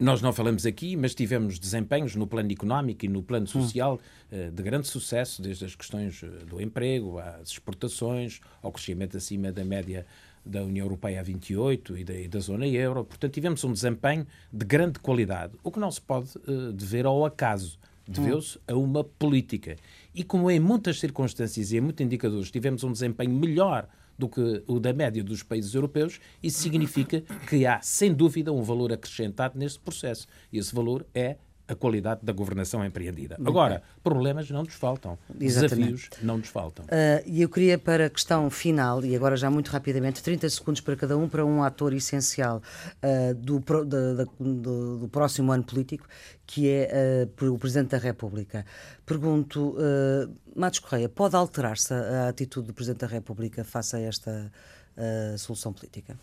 nós não falamos aqui, mas tivemos desempenhos no plano económico e no plano social eh, de grande sucesso, desde as questões eh, do emprego, às exportações, ao crescimento acima da média da União Europeia a 28 e da, e da zona euro. Portanto, tivemos um desempenho de grande qualidade, o que não se pode eh, dever ao acaso, deveu-se a uma política. E como em muitas circunstâncias e em muitos indicadores tivemos um desempenho melhor do que o da média dos países europeus, isso significa que há, sem dúvida, um valor acrescentado neste processo. E esse valor é a qualidade da governação empreendida. Agora, problemas não nos faltam, Exatamente. desafios não nos faltam. Uh, e eu queria, para a questão final, e agora já muito rapidamente, 30 segundos para cada um, para um ator essencial uh, do, da- da- do- do próximo ano político, que é uh, o Presidente da República. Pergunto, uh, Matos Correia, pode alterar-se a, a atitude do Presidente da República face a esta uh, solução política?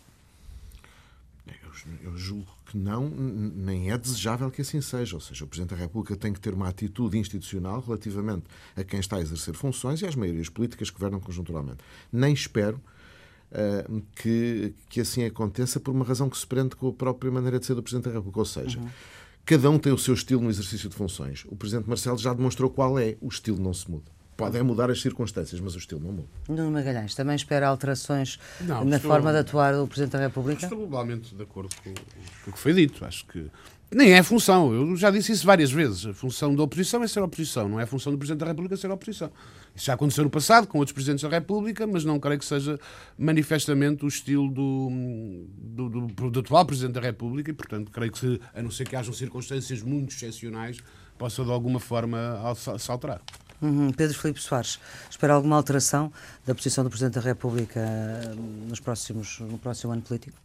Eu, eu julgo que não, nem é desejável que assim seja. Ou seja, o Presidente da República tem que ter uma atitude institucional relativamente a quem está a exercer funções e às maiorias políticas que governam conjunturalmente. Nem espero eh, que, que assim aconteça por uma razão que se prende com a própria maneira de ser do Presidente da República. Ou seja, cada um tem o seu estilo no exercício de funções. O Presidente Marcelo já demonstrou qual é. O estilo não se muda. Pode é mudar as circunstâncias, mas o estilo não muda. Nuno Magalhães, também espera alterações Não, na estou- forma de atuar do Presidente da República? Estou globalmente de acordo com, com o que foi dito. Acho que nem é função. Eu já disse isso várias vezes. A função da oposição é ser oposição, não é a função do Presidente da República ser oposição. Isso já aconteceu no passado com outros Presidentes da República, mas não creio que seja manifestamente o estilo do, do, do- do atual Presidente da República e, portanto, creio que, a não ser que hajam circunstâncias muito excepcionais, possa de alguma forma se alterar. Uhum. Pedro Filipe Soares, espera alguma alteração da posição do Presidente da República eh, nos próximos, no próximo ano político?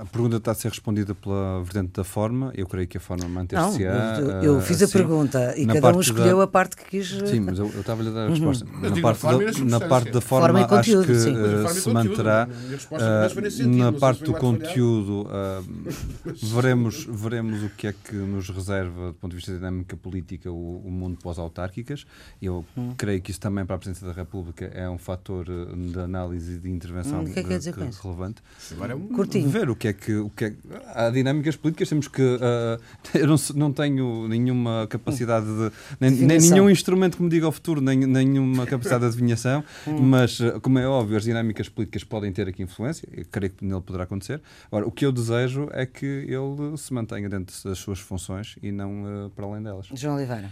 A pergunta está a ser respondida pela vertente da forma. Eu creio que a forma Não, manter-se-á. eu, eu fiz a assim. pergunta e Na cada um escolheu da- a parte que quis. eh, Sim, mas eu, eu estava a lhe dar a resposta. Mas Na digo, parte, a forma a da, na substância. parte da Forma forma, conteúdo, acho que a e se conteúdo, manterá. a sentido, na parte do conteúdo, ah, veremos, veremos o que é que nos reserva, do ponto de vista da dinâmica política, o, o mundo pós-autárquicas. Eu Hum. creio que isso também, para a Presidência da República, é um fator eh, de análise e de intervenção Hum, que é que eh, isso? relevante. Agora é um- Curtinho. Ver o que é que. O que é, há dinâmicas políticas, temos que. ah, eu não, não tenho nenhuma capacidade de. Nem, nem nenhum instrumento que me diga o futuro, nem, nenhuma capacidade de adivinhação, Hum. mas, como é óbvio, as dinâmicas políticas podem ter aqui influência, eu creio que nele poderá acontecer. Agora, o que eu desejo é que ele se mantenha dentro das suas funções e não ah, para além delas. João Oliveira.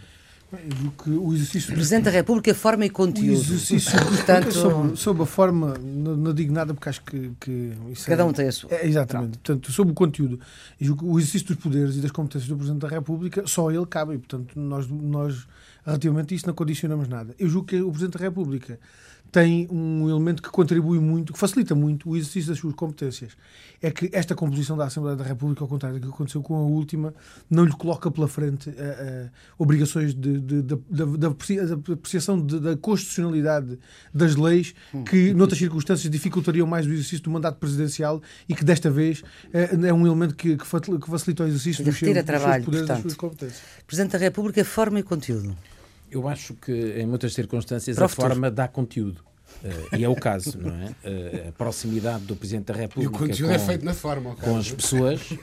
Julgo que o exercício Presidente da República, forma e O conteúdo. exercício Portanto, sobre, sobre a forma, não, não digo nada porque acho que, que cada é, um tem a sua. é, exatamente. Portanto, sobre o conteúdo, o exercício dos poderes e das competências do Presidente da República, só ele cabe. E, portanto, nós, nós, relativamente a isso, não condicionamos nada. Eu julgo que o Presidente da República tem um elemento que contribui muito, que facilita muito o exercício das suas competências. É que esta composição da Assembleia da República, ao contrário do que aconteceu com a última, não lhe coloca pela frente eh, eh, obrigações da- da aprecia- da apreciação de- da constitucionalidade das leis que, noutras circunstâncias, dificultariam mais o exercício do mandato presidencial e que, desta vez, eh, é um elemento que, que facilita o exercício dos retira dos seus poderes, das portanto. suas competências. Presidente da República, forma e conteúdo. Eu acho que, em muitas circunstâncias, a forma dá conteúdo. Uh, e é o caso, não é? Uh, a proximidade do Presidente da República. E o conteúdo com, é feito na forma, Com as pessoas, uh,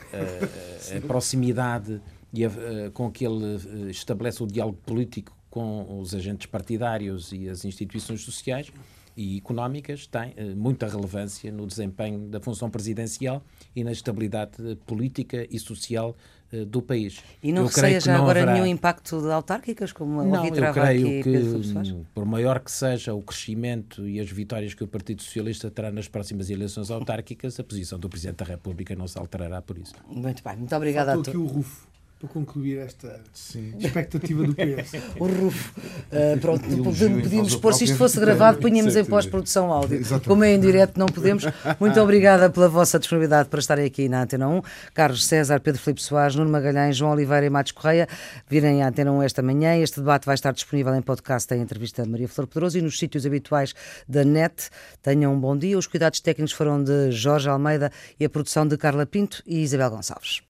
a proximidade e a, com que ele estabelece o diálogo político com os agentes partidários e as instituições sociais e económicas tem muita relevância no desempenho da função presidencial e na estabilidade política e social do país. E não receia já agora haverá... nenhum impacto de autárquicas, como não, ouvi eu creio que, hum, por maior que seja o crescimento e as vitórias que o Partido Socialista terá nas próximas eleições autárquicas, a posição do Presidente da República não se alterará por isso. Muito bem, muito obrigada Faltou a todos. Para concluir esta Sim. expectativa do PS. o Rufo. Uh, pronto, podíamos pôr, se isto fosse gravado, punhamos em pós-produção áudio. Exatamente. Como é em direto, não podemos. Muito obrigada pela vossa disponibilidade para estarem aqui na Antena 1. Carlos César, Pedro Filipe Soares, Nuno Magalhães, João Oliveira e Matos Correia virem à Antena 1 esta manhã. Este debate vai estar disponível em podcast em entrevista a Maria Flor Pedroso e nos sítios habituais da NET. Tenham um bom dia. Os cuidados técnicos foram de Jorge Almeida e a produção de Carla Pinto e Isabel Gonçalves.